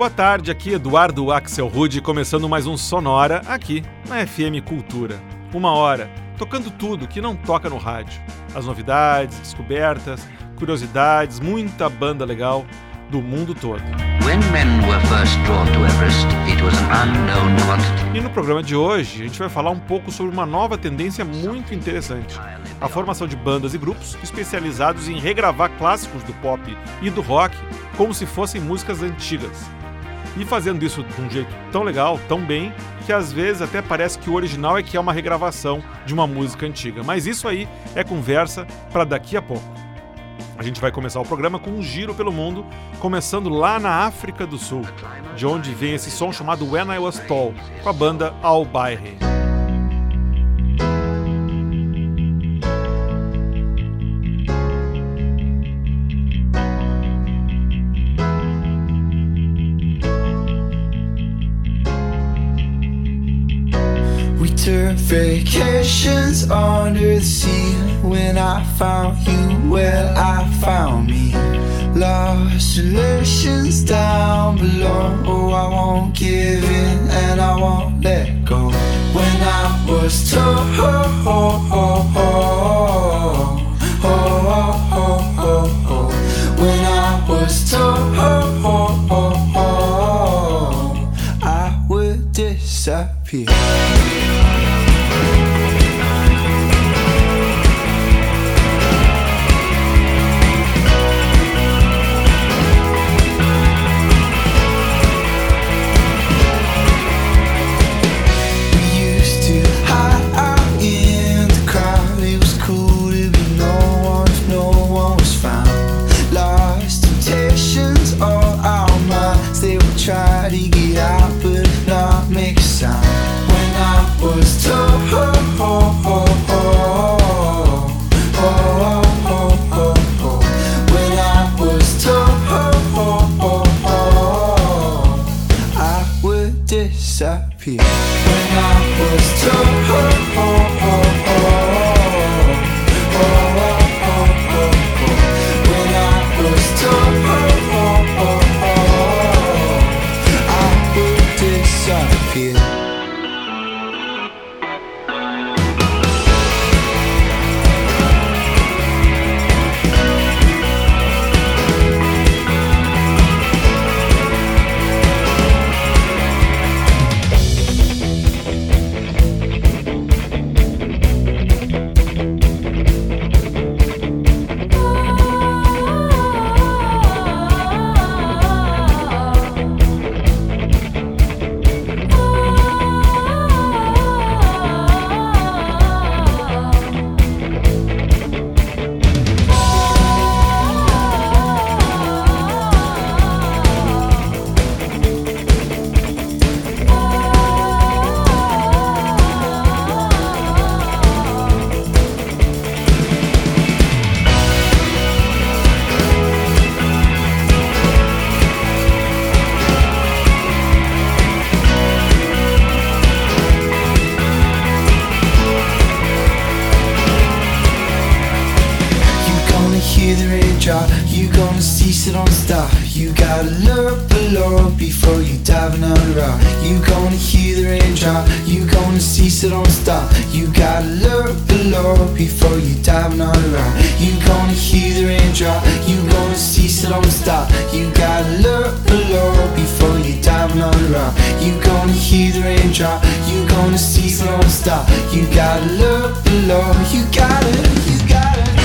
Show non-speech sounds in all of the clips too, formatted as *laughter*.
Boa tarde, aqui Eduardo Axel Rude, começando mais um Sonora aqui na FM Cultura. Uma hora, tocando tudo que não toca no rádio. As novidades, descobertas, curiosidades, muita banda legal do mundo todo. e no programa de hoje, a gente vai falar um pouco sobre uma nova tendência muito interessante: a formação de bandas e grupos especializados em regravar clássicos do pop e do rock como se fossem músicas antigas e fazendo isso de um jeito tão legal, tão bem, que às vezes até parece que o original é que é uma regravação de uma música antiga. Mas isso aí é conversa para daqui a pouco. A gente vai começar o programa com um giro pelo mundo, começando lá na África do Sul, de onde vem esse som chamado When I Was Tall, com a banda Al Bayre. vacations under the sea. When I found you, well, I found me. Lost relations down below. Oh, I won't give in and I won't let go. When I was told, oh, oh, oh, oh, oh, oh, oh, when I was told, oh, oh, oh, oh, I would disappear. shot. You gonna cease it on stop. You gotta look below before you dive another rock. You gonna hear the rain drop. You gonna cease it on stop. You gotta look below before you dive another rock. You gonna hear the raindrop You gonna cease it on stop. You gotta look below before you dive another rock. You gonna hear the rain drop. You gonna cease it on stop. You gotta look below. You gotta, you gotta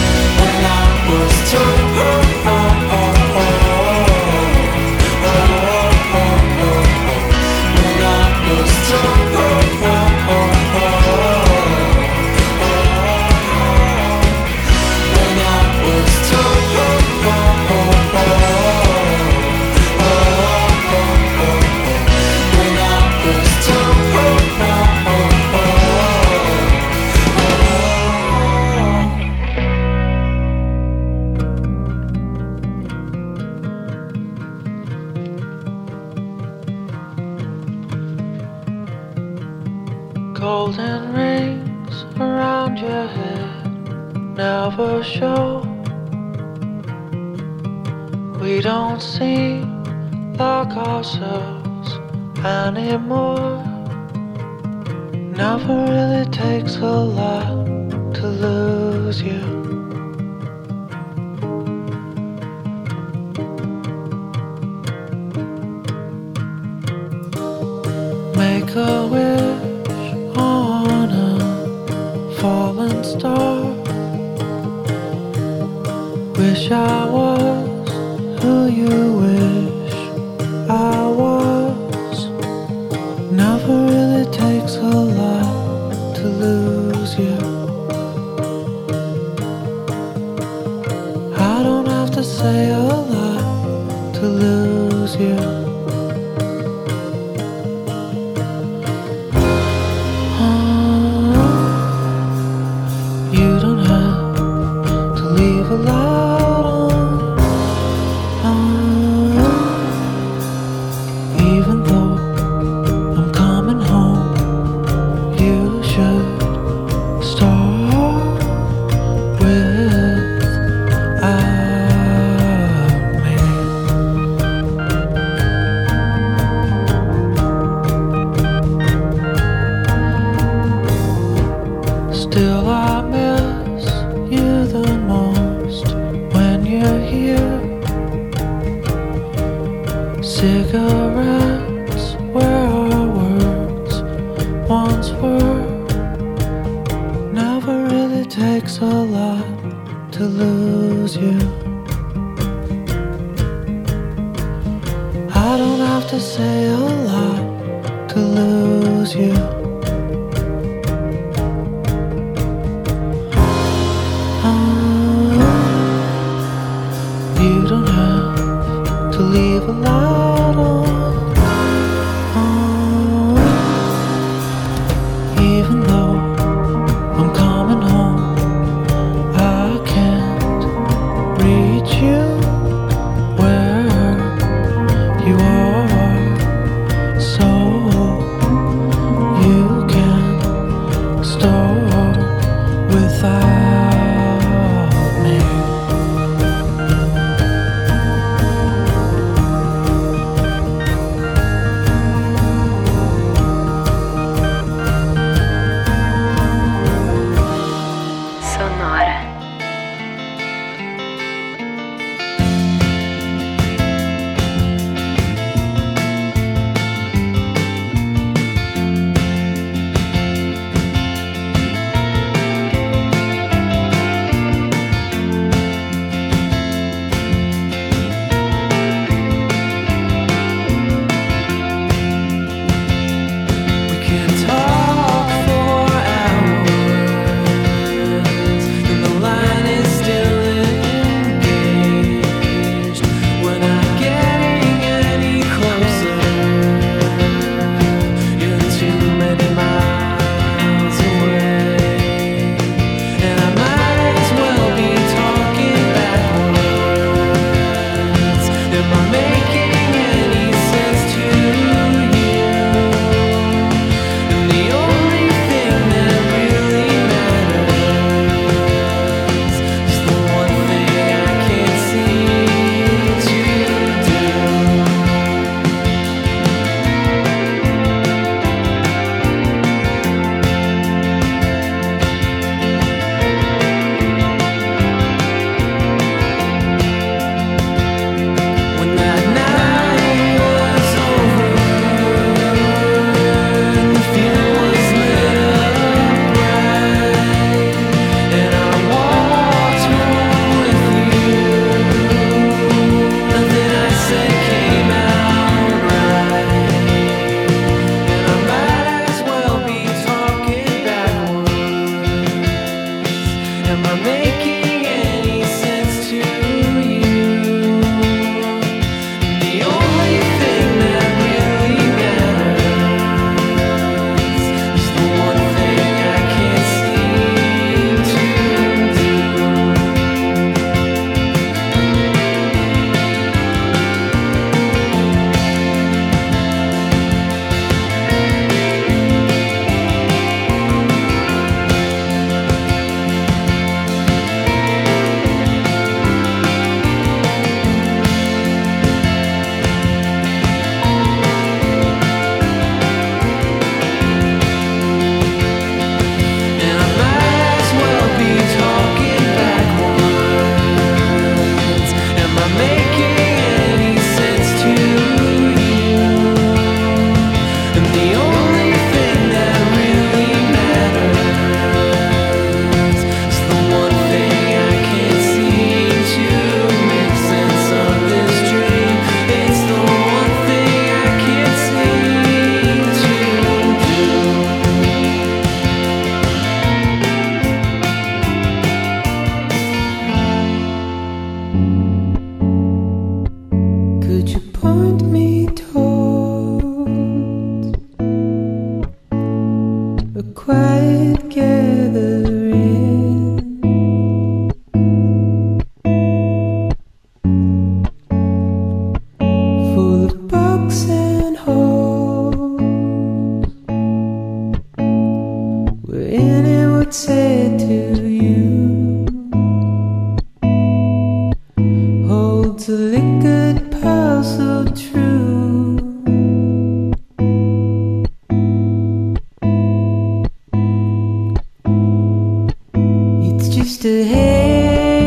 was too E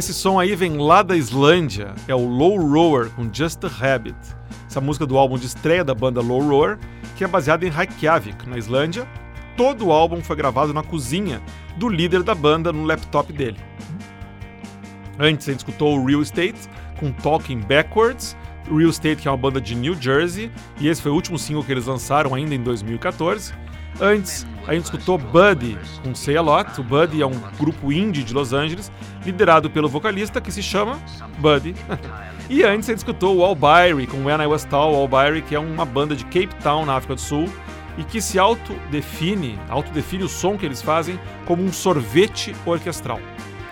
esse som aí vem lá da Islândia, é o Low Roar com Just a Habit. Essa música do álbum de estreia da banda Low Roar, que é baseada em Reykjavik, na Islândia. Todo o álbum foi gravado na cozinha do líder da banda no laptop dele. Antes a gente escutou o Real Estate com Talking Backwards, Real Estate que é uma banda de New Jersey, e esse foi o último single que eles lançaram ainda em 2014. Antes, a gente escutou Buddy com Say A Lot. O Buddy é um grupo indie de Los Angeles, liderado pelo vocalista que se chama Buddy. *laughs* e antes a gente escutou o Albyri com When I Was Tall, que é uma banda de Cape Town, na África do Sul, e que se autodefine, autodefine o som que eles fazem como um sorvete orquestral.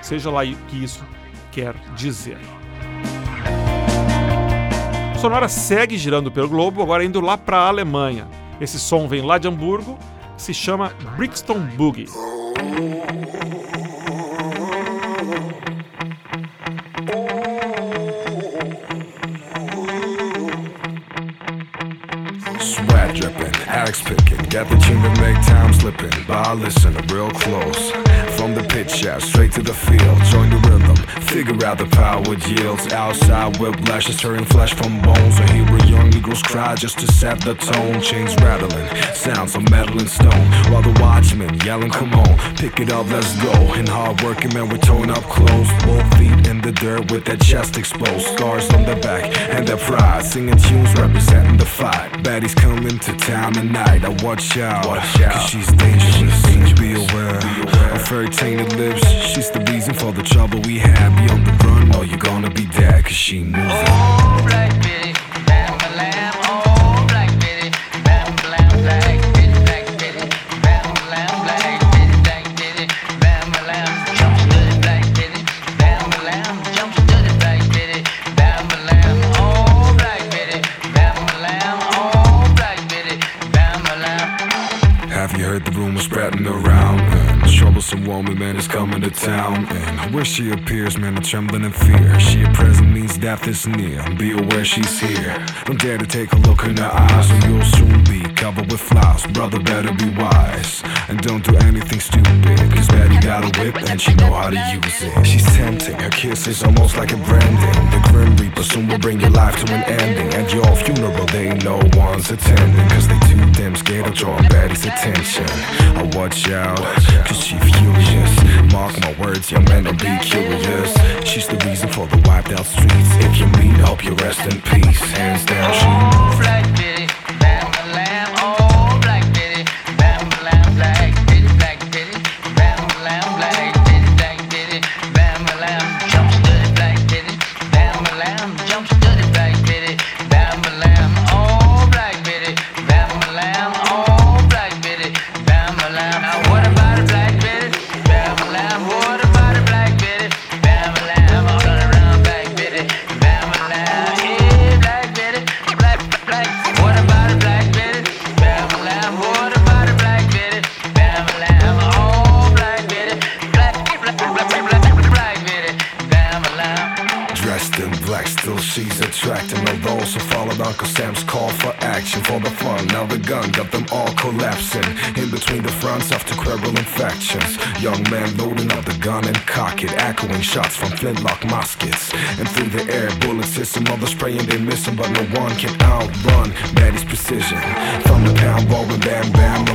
Seja lá o que isso quer dizer. Sonora segue girando pelo globo, agora indo lá para a Alemanha. Esse som vem lá de Hamburgo, se chama Brixton Boogie. Sweat dripping, axe picking, got the tune to make time slipping. But I listen real close. From the pitch shaft straight to the field, join the rhythm, figure out the power it yields. Outside whiplash is turning flesh from bones. I hear a young Negroes cry just to set the tone. Chains rattling, sounds of metal and stone. While the watchmen yelling, come on, pick it up, let's go. And hard working men with tone up clothes. Both feet in the dirt with their chest exposed. Scars on their back and their pride. Singing tunes representing the fight. Baddies coming to town tonight. I watch out, watch out. Cause she's dangerous. Be aware. Be aware. Her tainted lips. She's the reason for the trouble we have. Be on the run or you're gonna be dead. Cause she moving. Oh, she appears, man, I'm trembling in fear. She a present means death is near. Be aware she's here. Don't dare to take a look in her eyes, or you'll soon be covered with flies. Brother, better be wise. And don't do anything stupid. Cause Betty got a whip and she know how to use it. She's tempting, her kiss is almost like a branding. The Grim Reaper soon will bring your life to an ending. At your funeral, they ain't no one's attending. Cause they too damn scared of drawing baddies' attention. I watch out, cause she furious. Mark my words, young man, don't be curious. She's the reason for the wiped out streets. If you mean, hope you rest in peace. Hands down, she. Shots from flintlock muskets. And through the air, bullets hiss some other praying they miss them, but no one can outrun Betty's precision. From the pound rolling, bam, bam,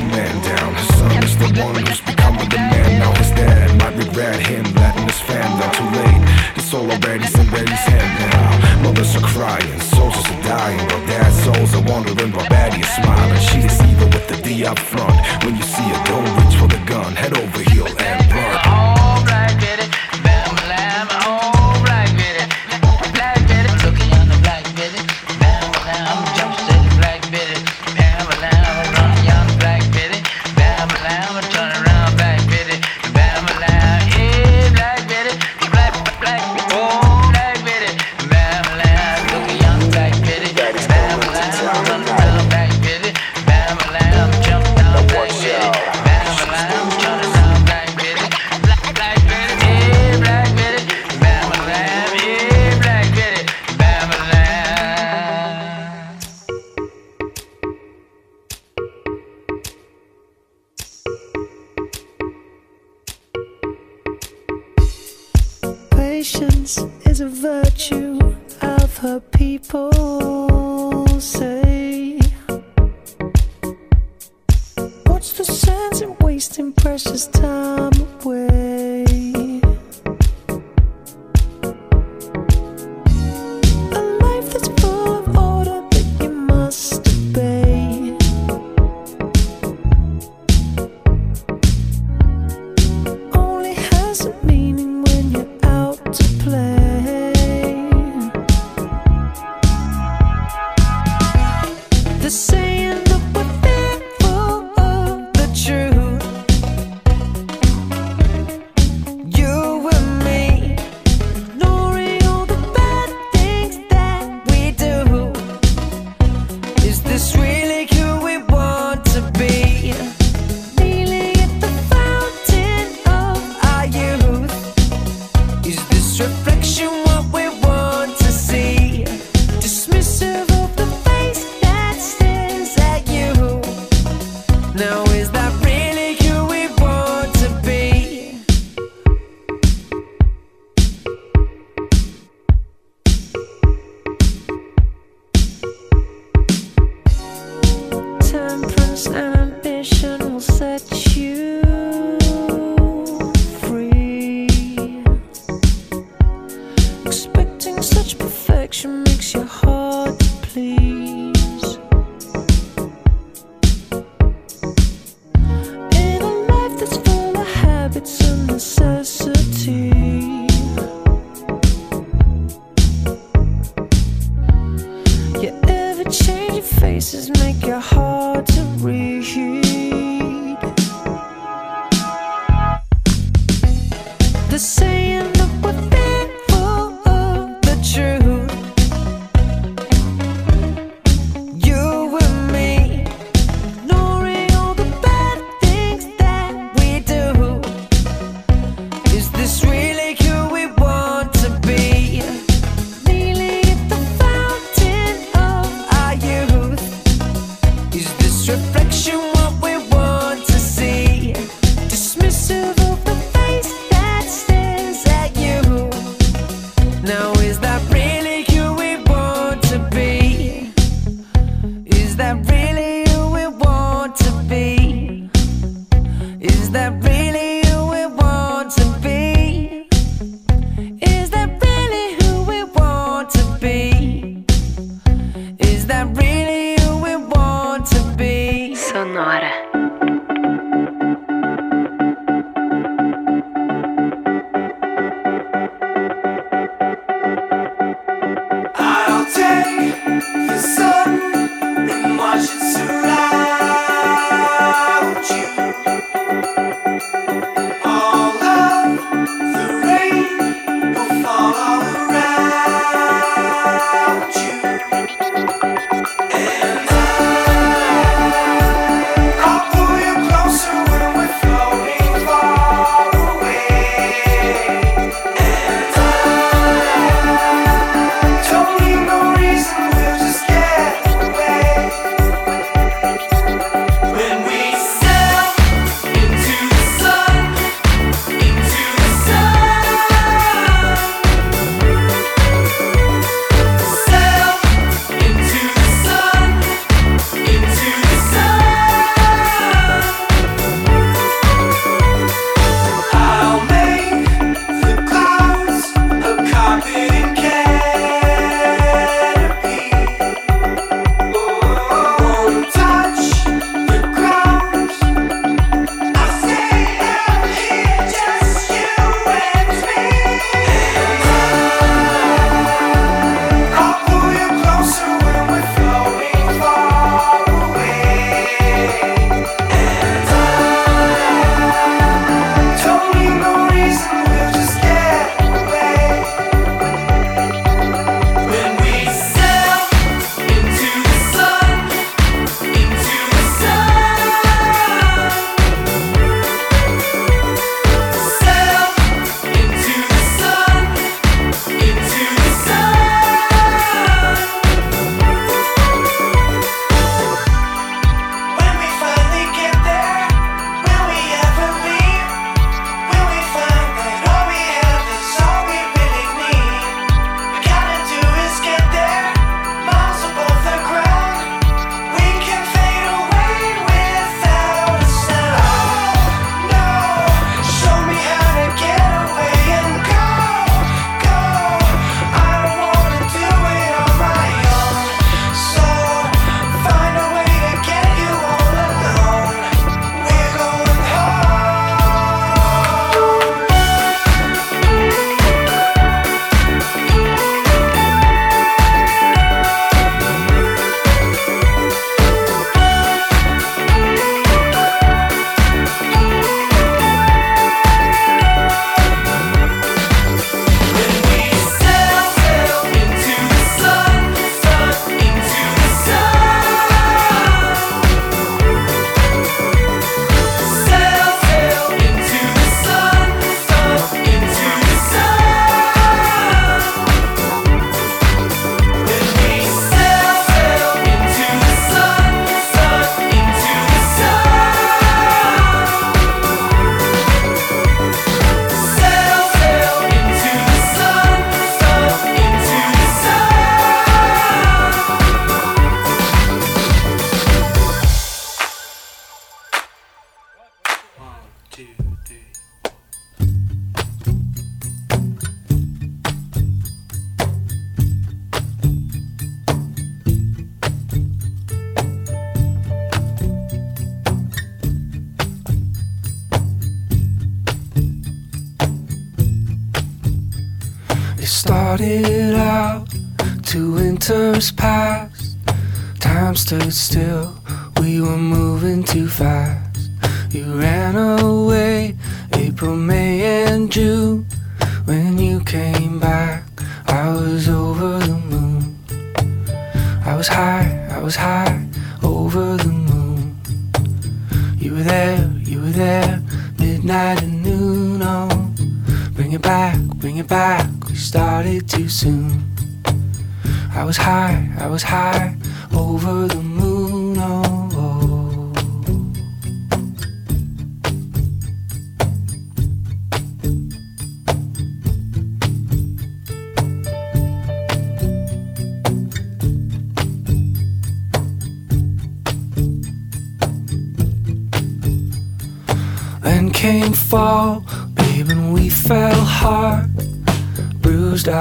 What's the sense in wasting precious time?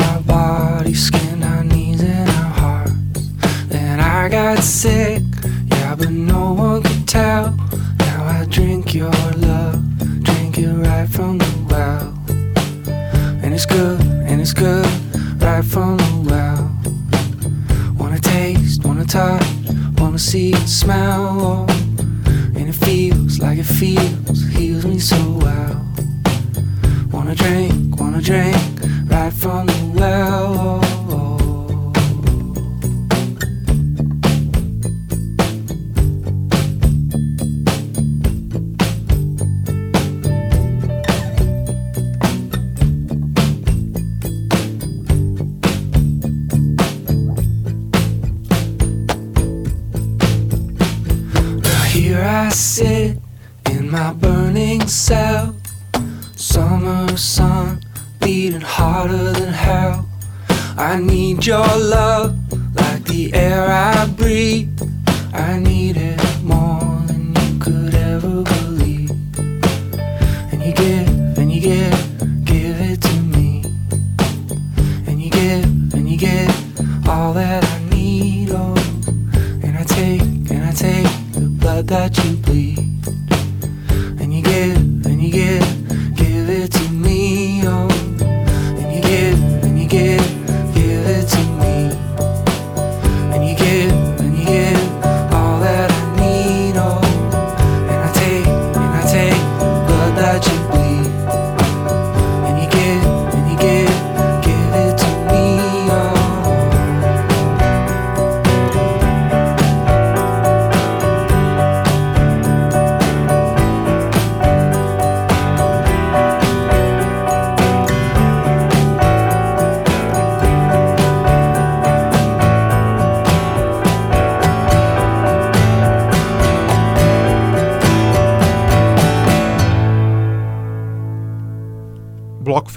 Our bodies, skinned our knees and our hearts. Then I got sick, yeah, but no one could tell. Now I drink your love, drink it right from the well. And it's good, and it's good, right from the well. Wanna taste, wanna touch, wanna see and smell. And it feels like it feels, heals me so well. Wanna drink, wanna drink,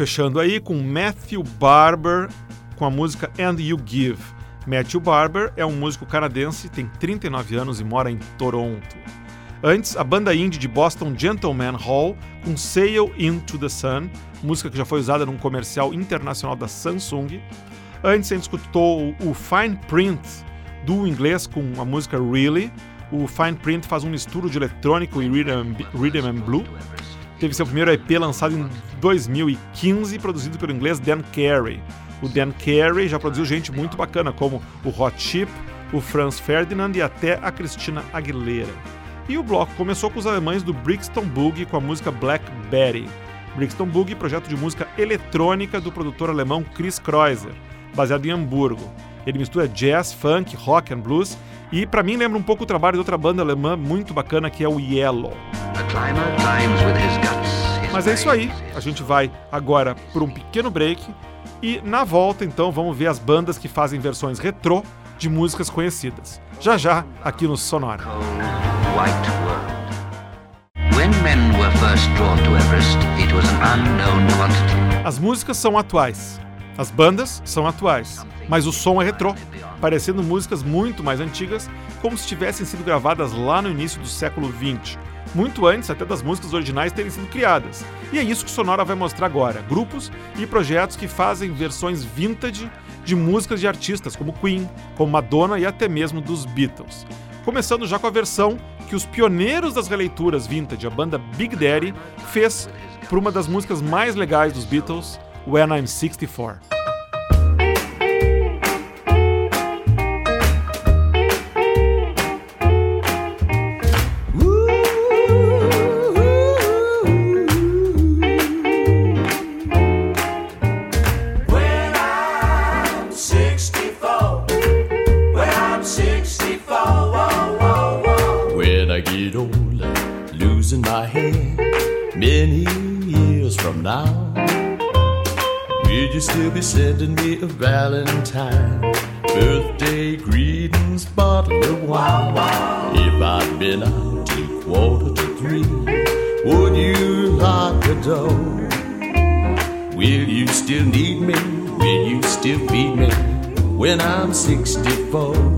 fechando aí com Matthew Barber com a música And You Give. Matthew Barber é um músico canadense, tem 39 anos e mora em Toronto. Antes, a banda indie de Boston Gentleman Hall com Sail Into the Sun, música que já foi usada num comercial internacional da Samsung. Antes, a gente escutou o Fine Print do inglês com a música Really. O Fine Print faz um misturo de eletrônico e rhythm, rhythm and blue teve seu primeiro EP lançado em 2015, produzido pelo inglês Dan Carey. O Dan Carey já produziu gente muito bacana, como o Hot Chip, o Franz Ferdinand e até a Cristina Aguilera. E o bloco começou com os alemães do Brixton Boogie com a música Black Betty. Brixton Boogie, projeto de música eletrônica do produtor alemão Chris Kreuzer, baseado em Hamburgo. Ele mistura jazz, funk, rock and blues e para mim lembra um pouco o trabalho de outra banda alemã muito bacana que é o Yellow. Mas é isso aí. A gente vai agora por um pequeno break e na volta então vamos ver as bandas que fazem versões retrô de músicas conhecidas. Já já aqui no Sonora. As músicas são atuais, as bandas são atuais, mas o som é retrô, parecendo músicas muito mais antigas, como se tivessem sido gravadas lá no início do século XX, muito antes até das músicas originais terem sido criadas. E é isso que Sonora vai mostrar agora: grupos e projetos que fazem versões vintage de músicas de artistas como Queen, como Madonna e até mesmo dos Beatles. Começando já com a versão que os pioneiros das releituras vintage, a banda Big Daddy, fez para uma das músicas mais legais dos Beatles, When I'm 64. Sending me a Valentine. Birthday greetings, bottle of wine. If I'd been out to quarter to three, would you lock the door? Will you still need me? Will you still feed me when I'm 64?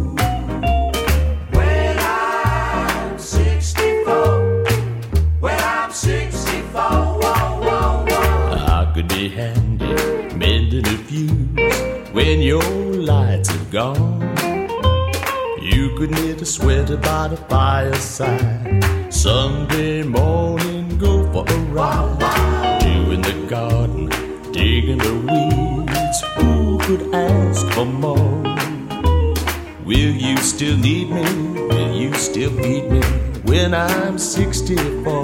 Knit by the fireside. Sunday morning, go for a ride. You in the garden, digging the weeds. Who could ask for more? Will you still need me? Will you still feed me when I'm 64?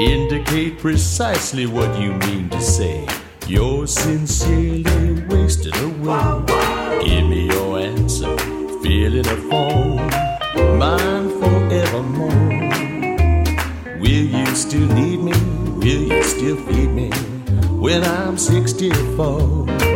Indicate precisely what you mean to say. You're sincerely wasted away. Give me your answer, fill in a form, mine forevermore. Will you still need me? Will you still feed me when I'm 64?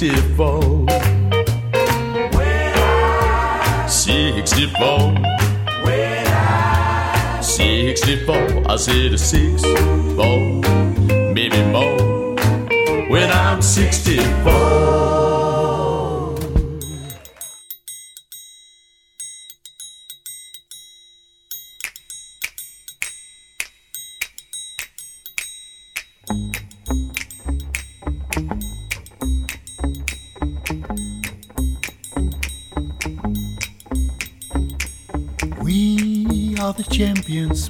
64, 64, 64. I said a six, four, maybe more. When I'm 64.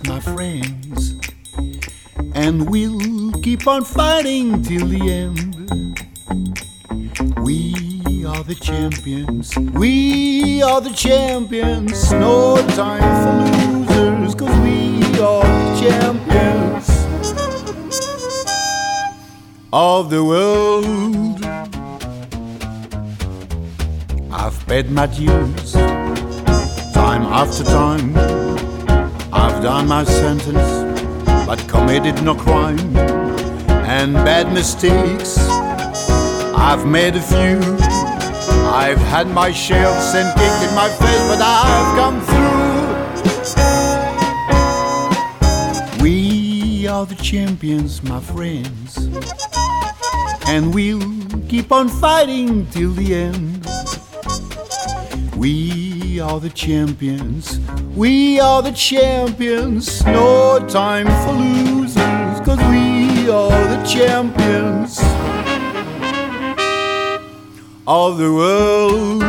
My friends, and we'll keep on fighting till the end. We are the champions, we are the champions, no time for losers, cause we are the champions of the world. I've paid my dues time after time. I've done my sentence, but committed no crime. And bad mistakes, I've made a few. I've had my share of sin kicked in my face, but I've come through. We are the champions, my friends, and we'll keep on fighting till the end. We are the champions. We are the champions. No time for losers, cause we are the champions of the world.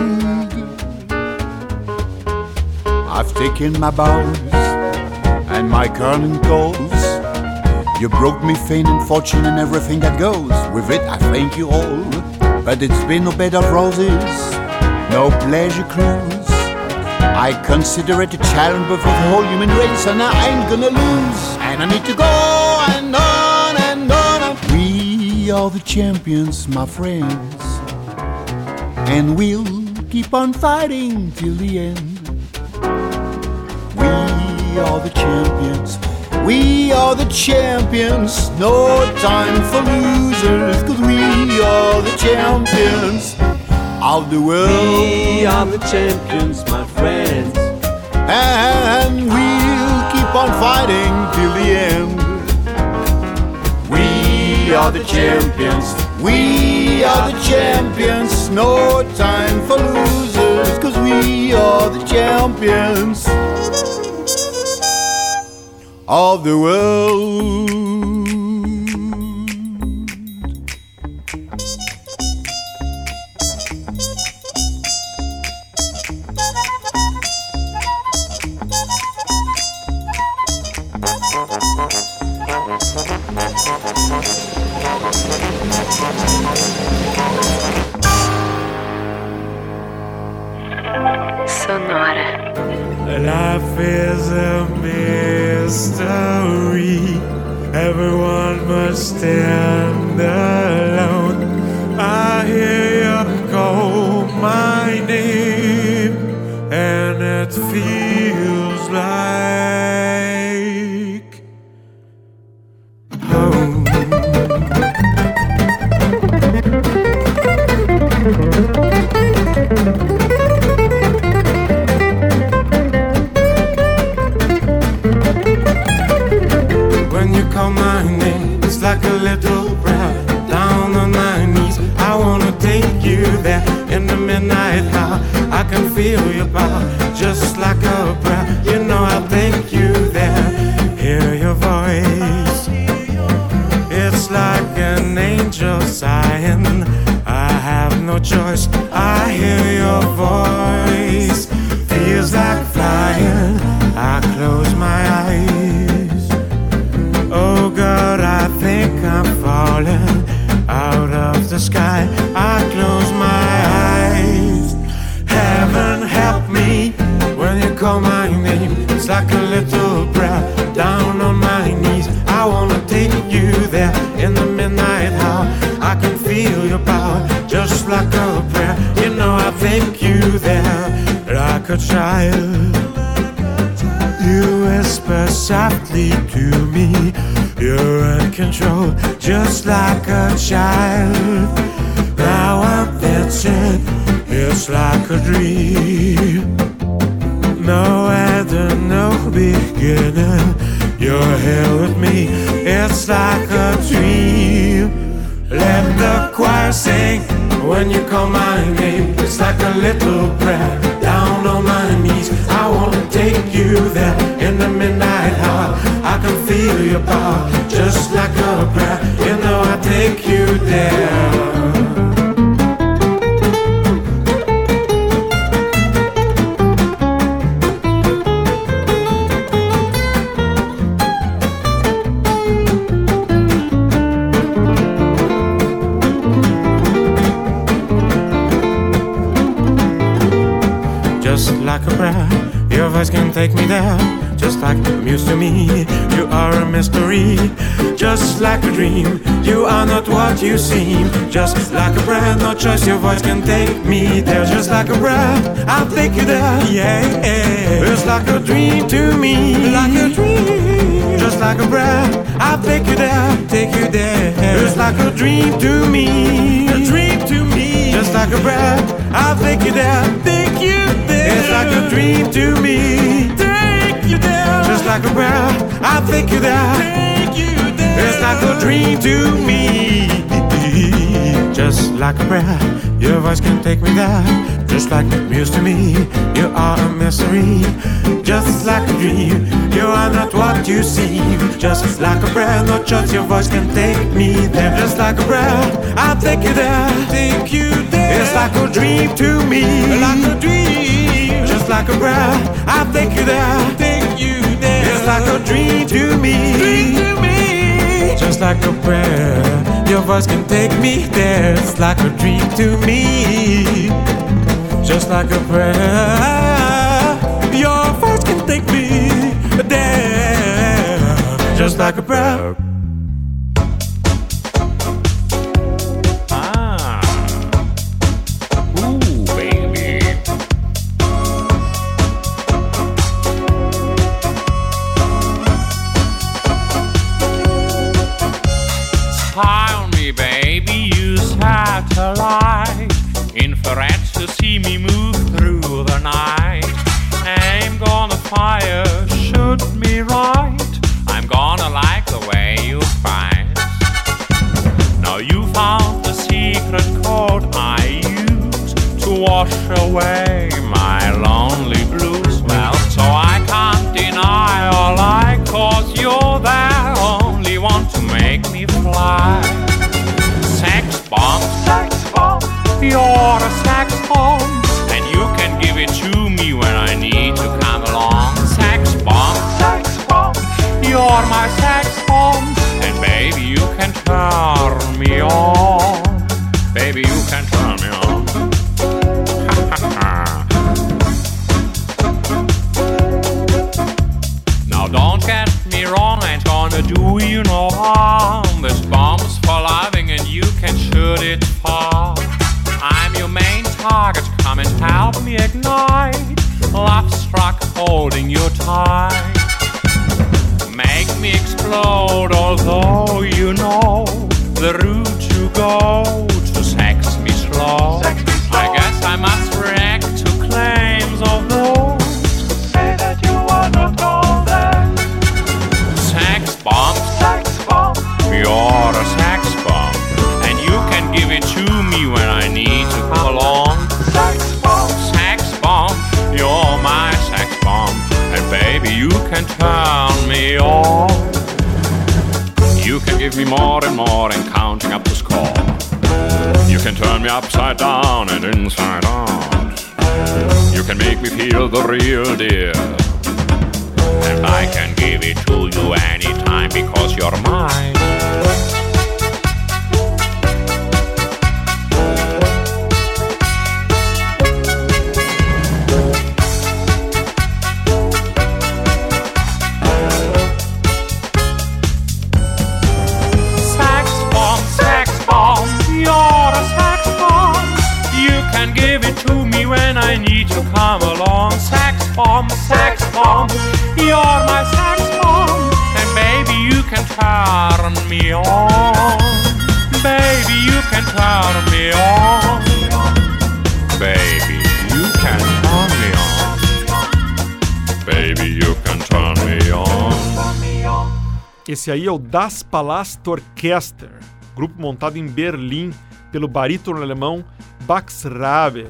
I've taken my bows and my current goals. You broke me fame and fortune and everything that goes with it. I thank you all. But it's been no bed of roses no pleasure cruise. I consider it a challenge before the whole human race, and I ain't gonna lose. And I need to go and on and on. We are the champions, my friends, and we'll keep on fighting till the end. We are the champions. We are the champions, no time for losers, cause we are the champions of the world. We are the champions, my friends. and we'll keep on fighting till the end. We are the champions, we are the champions, no time for losers, cause we are the champions of the world. Is a mystery. Everyone must stand alone. I hear you call my name, and it feels like feel your power, just like a prayer. You know I'll take you there. Hear your voice. It's like an angel sighing. I have no choice. I hear your voice. Feels like flying. Like a little prayer down on my knees. I wanna take you there in the midnight hour. I can feel your power just like a prayer. You know I take you there like a child. You whisper softly to me. You're in control, just like a child. Now I'm dancing, it's like a dream. No beginning. You're here with me, it's like a dream. Let the choir sing when you call my name. It's like a little prayer down on my knees. I wanna take you there in the midnight hour. I can feel your power just like a prayer. You know I take you there. Mystery, just like a dream. You are not what you seem, just like a breath, No choice, your voice can take me there, just like a breath, I'll take you there, yeah. It's like a dream to me, like a dream. Just like a breath, I'll take you there, take you there. It's like a dream to me, a dream to me. Just like a prayer, I'll take you there, take you there. It's like a dream to me, you there. Just like a prayer, I'll take you there, take you there. It's like a dream to me. Just like a prayer, your voice can take me there. Just like the muse to me, you are a mystery. Just like a dream, you are not what you seem. Just like a prayer, no choice, your voice can take me there. Just like a prayer, I'll take you there, take you there. It's like a dream to me, like a dream. Just like a prayer, I'll take you there, take you there. It's like a dream to me, dream to me. Just like a prayer, your voice can take me there. It's like a dream to me. Just like a prayer, your voice can take me there. Just like a prayer. Fire, shoot me right. I'm gonna like the way you fight. Now you found the secret code I use to wash away my turn me on. Baby, you can turn me on. now, don't get me wrong, I ain't gonna do you no harm. This bomb's for loving, and you can shoot it far. I'm your main target, come and help me ignite. Love struck holding you tight. Make me explode, although you know the route to go to sex me slow. I guess I must react to claims of those who say that you are not golden. Sex bomb, sex bomb. You're a sex bomb, and you can give it to me when I need to come along. Sex bomb, sex bomb. You're my sex bomb, and baby you can turn give me more and more and counting up the score. You can turn me upside down and inside out. You can make me feel the real deal. And I can give it to you anytime because you're mine. Can turn me on. Baby, you can turn me on. Baby, you can turn me on. Baby, you can turn me on. Esse aí é o Das Palast Orchester, grupo montado em Berlim pelo barítono alemão Max Rabe.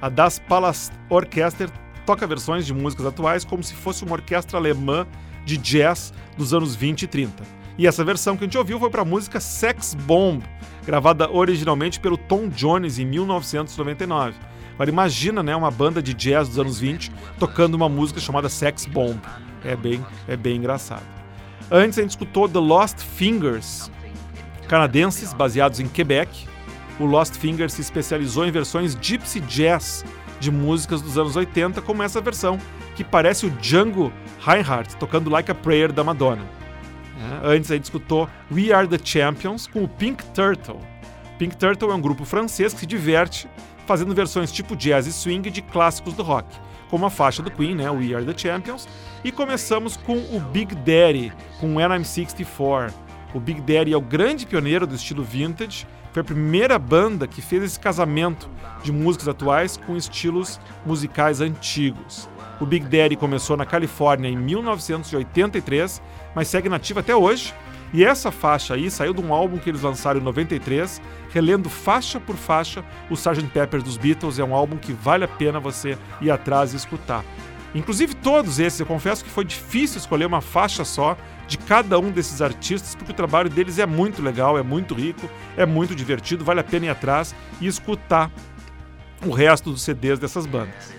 A Das Palast Orchester toca versões de músicas atuais como se fosse uma orquestra alemã de jazz dos anos 20 e 30. E essa versão que a gente ouviu foi para a música Sex Bomb, gravada originalmente pelo Tom Jones em 1999. Agora imagina, né, uma banda de jazz dos anos 20 tocando uma música chamada Sex Bomb. É bem, é bem engraçado. Antes a gente escutou The Lost Fingers, canadenses baseados em Quebec. O Lost Fingers se especializou em versões gypsy jazz de músicas dos anos 80, como essa versão, que parece o Django Reinhardt tocando Like a Prayer da Madonna. É, Antes a gente escutou We Are the Champions com o Pink Turtle. Pink Turtle é um grupo francês que se diverte fazendo versões tipo jazz e swing de clássicos do rock, como a faixa do Queen, né, We Are the Champions. E começamos com o Big Daddy, com When I'm 64. O Big Daddy é o grande pioneiro do estilo vintage, foi a primeira banda que fez esse casamento de músicas atuais com estilos musicais antigos. O Big Daddy começou na Califórnia em 1983, mas segue nativa até hoje. E essa faixa aí saiu de um álbum que eles lançaram em 93, relendo faixa por faixa o Sgt. Pepper dos Beatles. É um álbum que vale a pena você ir atrás e escutar. Inclusive todos esses, eu confesso que foi difícil escolher uma faixa só de cada um desses artistas, porque o trabalho deles é muito legal, é muito rico, é muito divertido, vale a pena ir atrás e escutar o resto dos CDs dessas bandas.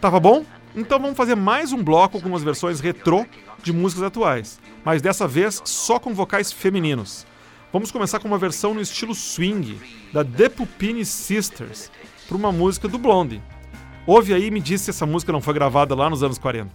Tava bom? Então vamos fazer mais um bloco com umas versões retrô de músicas atuais, mas dessa vez só com vocais femininos. Vamos começar com uma versão no estilo swing da The Pupini Sisters para uma música do Blondie. Ouve aí e me diz se essa música não foi gravada lá nos anos 40.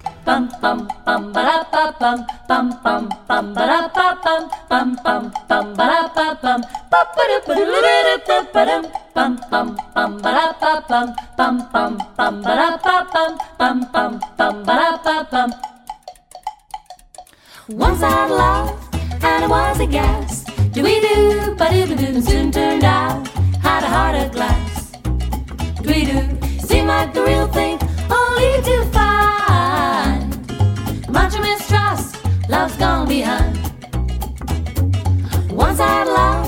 Was a gas. Do we do, do do soon turned out had a heart of glass. Do we do seem like the real thing, only to find much mistrust, love's gone behind. Once I had love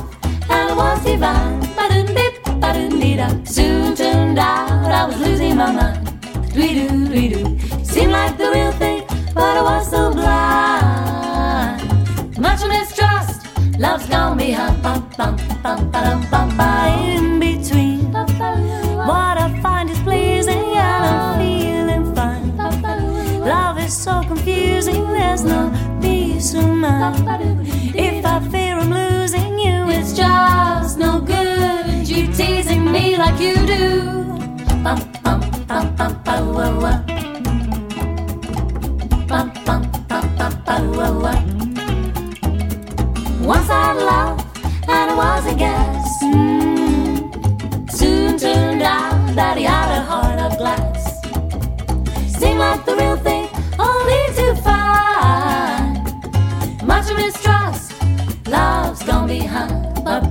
and it was divine. Ba-dum-dip, ba-dum-dee-da. Soon turned out I was losing my mind. Dwee-doo, we do? Seemed like the real thing, but I was so blind. Love's gone behind. Bum, bum, bum, ba-dum, bum, ba. In between, what I find is pleasing and I'm feeling fine. Love is so confusing, there's no peace of mind. If I fear I'm losing you, it's just no good. You teasing me like you do. Bum, bum, bum, bum. Bum,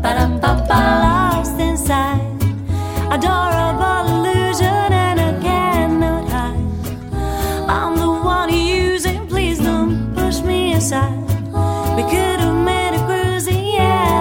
Ba-dum, inside, adorable illusion, and I cannot hide. I'm the one using, please don't push me aside. We could have made a cruise, yeah.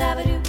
ba da ba doo.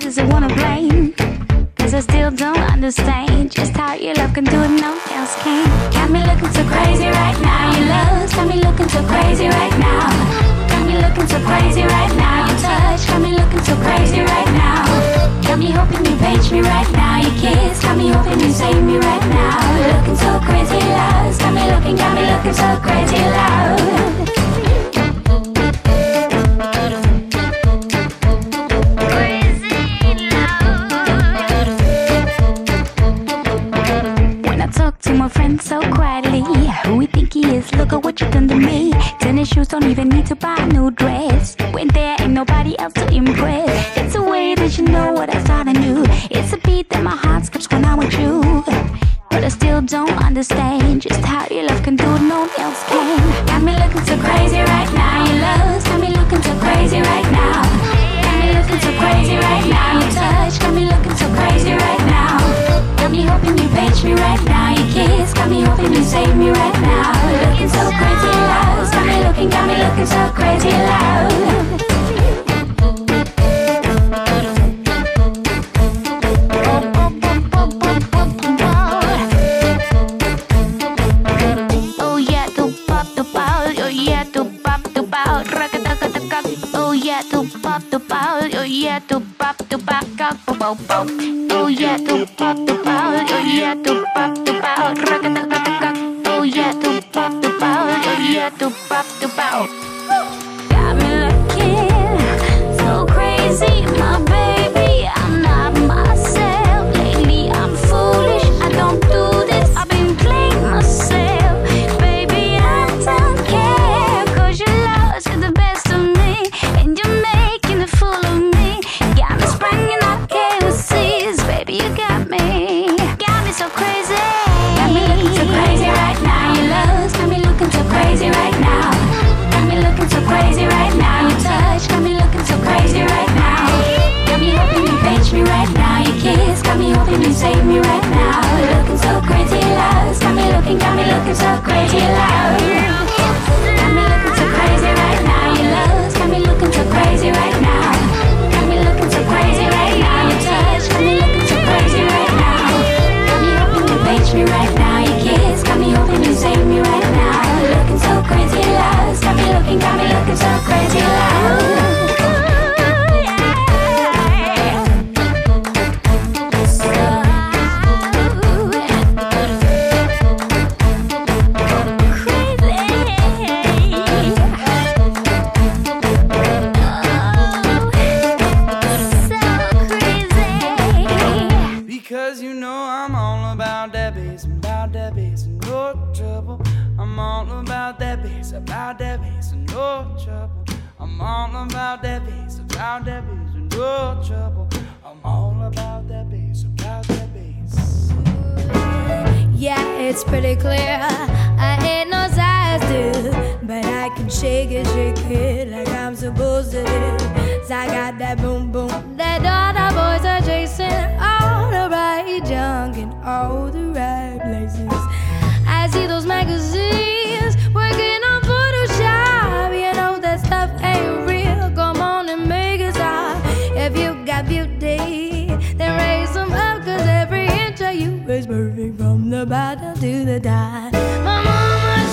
Does it wanna blame. Cause I still don't understand just how your love can do it, no one else can. Got me looking so crazy right now. Your love's got me looking so crazy right now. Got me looking so crazy right now. Your touch got me looking so crazy right now. Got me hoping you page me right now. Your kiss got me hoping you save me right now. Looking so crazy, love. Got me looking, got me looking so crazy, love. Look at what you done to me. Tennis shoes don't even need to buy a new dress. When there ain't nobody else to impress. It's a way that you know what I thought I knew. It's a beat that my heart skips when I'm with you. But I still don't understand just how your love can do no one else can. Got me looking so crazy right now. Your love's got me looking so crazy right now. Got me looking so crazy right now. Your touch got me looking so crazy right now. Got me hoping you page me right now. It's got me hoping you save me right now. Looking so crazy loud It's got me looking, got me looking so crazy loud oh, yeah, to pop the ball, oh yeah, to oh, pop the ball, oh yeah, to save me right now. Looking so crazy loud, got me looking, got me looking so crazy loud. Got me looking so crazy right now. Your love got me looking so crazy right now. Got me looking so crazy right now. Your touch got me looking so crazy right now. Got me hoping you save me right now. Looking so crazy got me looking, got me looking so crazy loud.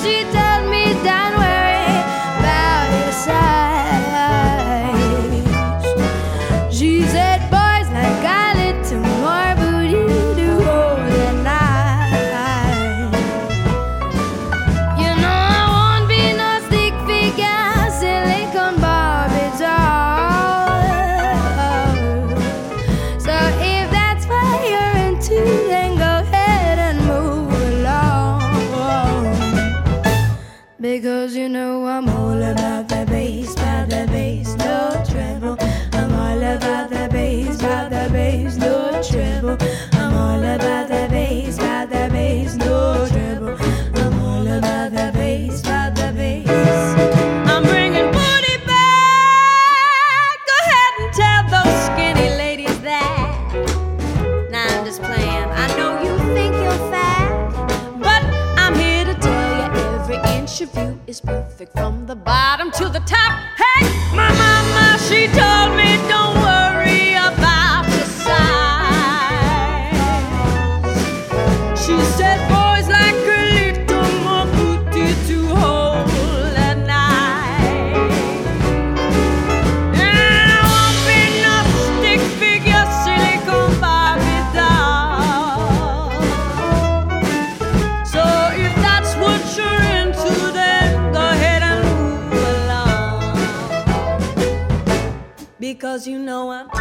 de Deus. You know I'm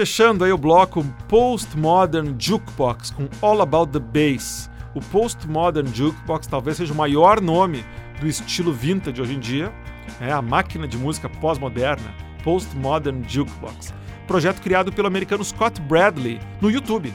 Fechando aí o bloco Postmodern Jukebox com All About the Bass. O Postmodern Jukebox talvez seja o maior nome do estilo vintage hoje em dia, é a máquina de música pós-moderna, Postmodern Jukebox. Projeto criado pelo americano Scott Bradley no YouTube,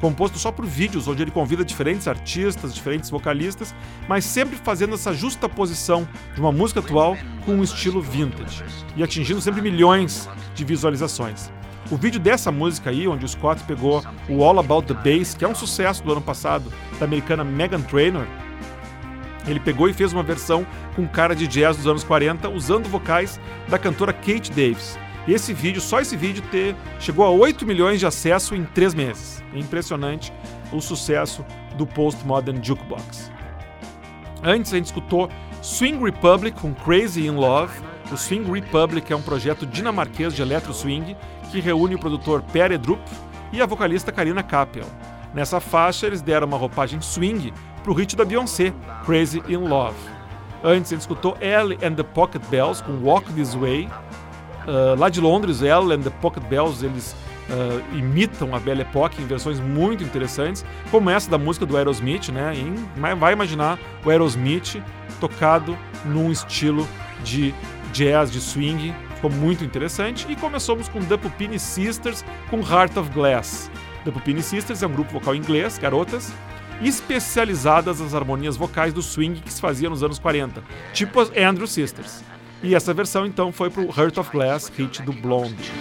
composto só por vídeos onde ele convida diferentes artistas, diferentes vocalistas, mas sempre fazendo essa justa posição de uma música atual com um estilo vintage e atingindo sempre milhões de visualizações. O vídeo dessa música aí, onde o Scott pegou o All About the Bass, que é um sucesso do ano passado, da americana Megan Trainor, ele pegou e fez uma versão com cara de jazz dos anos 40, usando vocais da cantora Kate Davis. E esse vídeo, só esse vídeo, ter, chegou a 8 milhões de acesso em 3 meses. É impressionante o sucesso do Postmodern Jukebox. Antes a gente escutou Swing Republic com Crazy in Love. O Swing Republic é um projeto dinamarquês de electro swing que reúne o produtor Per Edrup e a vocalista Karina Kappel. Nessa faixa, eles deram uma roupagem swing para o hit da Beyoncé, Crazy in Love. Antes, gente escutou Elle and the Pocket Bells com Walk This Way. Uh, lá de Londres, Elle and the Pocket Bells, eles uh, imitam a Belle Époque em versões muito interessantes, como essa da música do Aerosmith, né? E vai imaginar o Aerosmith tocado num estilo de jazz, de swing, ficou muito interessante. E começamos com The Pupini Sisters com Heart of Glass. The Pupini Sisters é um grupo vocal inglês, garotas, especializadas nas harmonias vocais do swing que se fazia nos anos 40, tipo as Andrew Sisters. E essa versão então foi pro Heart of Glass, hit do Blonde.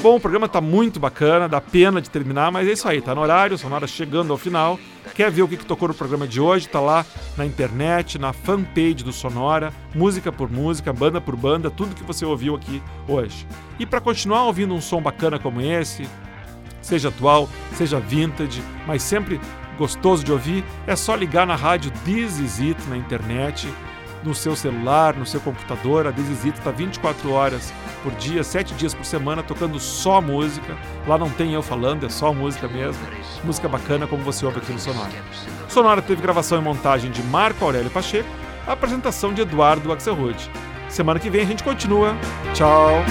Bom, o programa tá muito bacana, dá pena de terminar, mas é isso aí, tá no horário, Sonora chegando ao final. Quer ver o que, tocou no programa de hoje? Tá lá na internet, na fanpage do Sonora, música por música, banda por banda, tudo que você ouviu aqui hoje. E para continuar ouvindo um som bacana como esse, seja atual, seja vintage, mas sempre gostoso de ouvir, é só ligar na rádio This Is It na internet, no seu celular, no seu computador. A This Is It está 24 horas por dia, 7 dias por semana, tocando só música. Lá não tem eu falando, é só música mesmo. Música bacana como você ouve aqui no Sonora. Sonora teve gravação e montagem de Marco Aurélio Pacheco, apresentação de Eduardo Axelrod. Semana que vem a gente continua. Tchau!